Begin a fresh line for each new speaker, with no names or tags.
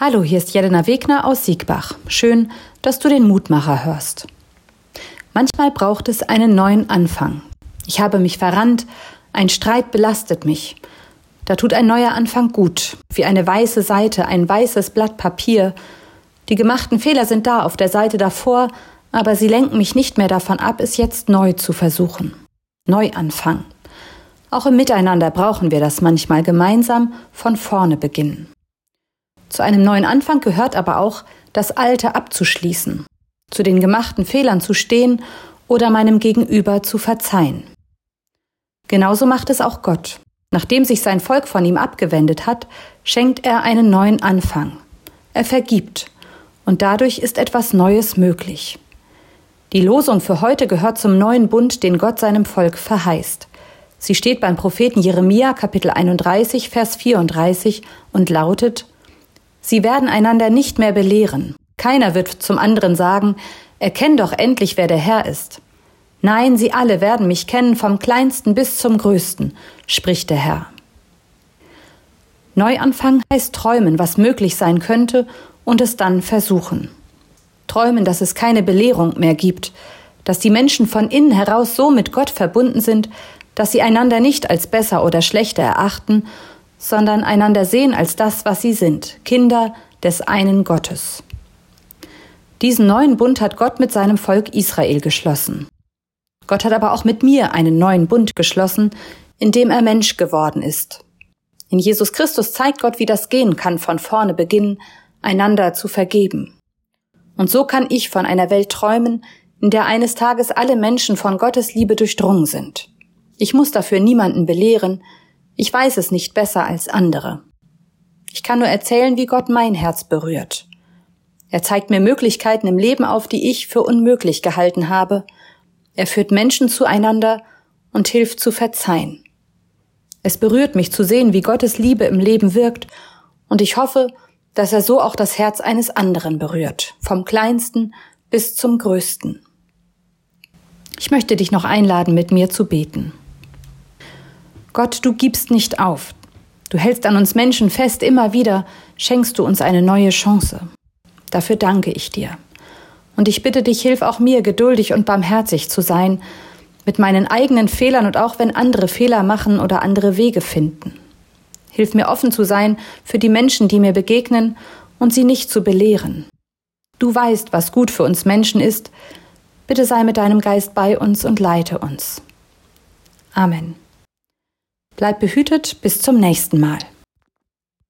Hallo, hier ist Jelena Wegner aus Siegbach. Schön, dass du den Mutmacher hörst. Manchmal braucht es einen neuen Anfang. Ich habe mich verrannt, ein Streit belastet mich. Da tut ein neuer Anfang gut, wie eine weiße Seite, ein weißes Blatt Papier. Die gemachten Fehler sind da auf der Seite davor, aber sie lenken mich nicht mehr davon ab, es jetzt neu zu versuchen. Neuanfang. Auch im Miteinander brauchen wir das manchmal gemeinsam von vorne beginnen. Zu einem neuen Anfang gehört aber auch, das Alte abzuschließen, zu den gemachten Fehlern zu stehen oder meinem Gegenüber zu verzeihen. Genauso macht es auch Gott. Nachdem sich sein Volk von ihm abgewendet hat, schenkt er einen neuen Anfang. Er vergibt, und dadurch ist etwas Neues möglich. Die Losung für heute gehört zum neuen Bund, den Gott seinem Volk verheißt. Sie steht beim Propheten Jeremia Kapitel 31 Vers 34 und lautet Sie werden einander nicht mehr belehren. Keiner wird zum anderen sagen, erkenn doch endlich, wer der Herr ist. Nein, sie alle werden mich kennen, vom kleinsten bis zum größten, spricht der Herr. Neuanfang heißt träumen, was möglich sein könnte, und es dann versuchen. Träumen, dass es keine Belehrung mehr gibt, dass die Menschen von innen heraus so mit Gott verbunden sind, dass sie einander nicht als besser oder schlechter erachten sondern einander sehen als das, was sie sind, Kinder des einen Gottes. Diesen neuen Bund hat Gott mit seinem Volk Israel geschlossen. Gott hat aber auch mit mir einen neuen Bund geschlossen, in dem er Mensch geworden ist. In Jesus Christus zeigt Gott, wie das gehen kann, von vorne beginnen, einander zu vergeben. Und so kann ich von einer Welt träumen, in der eines Tages alle Menschen von Gottes Liebe durchdrungen sind. Ich muss dafür niemanden belehren, ich weiß es nicht besser als andere. Ich kann nur erzählen, wie Gott mein Herz berührt. Er zeigt mir Möglichkeiten im Leben auf, die ich für unmöglich gehalten habe. Er führt Menschen zueinander und hilft zu verzeihen. Es berührt mich zu sehen, wie Gottes Liebe im Leben wirkt, und ich hoffe, dass er so auch das Herz eines anderen berührt, vom kleinsten bis zum größten. Ich möchte dich noch einladen, mit mir zu beten. Gott, du gibst nicht auf. Du hältst an uns Menschen fest, immer wieder schenkst du uns eine neue Chance. Dafür danke ich dir. Und ich bitte dich, hilf auch mir, geduldig und barmherzig zu sein, mit meinen eigenen Fehlern und auch wenn andere Fehler machen oder andere Wege finden. Hilf mir offen zu sein für die Menschen, die mir begegnen und sie nicht zu belehren. Du weißt, was gut für uns Menschen ist. Bitte sei mit deinem Geist bei uns und leite uns. Amen. Bleib behütet, bis zum nächsten Mal.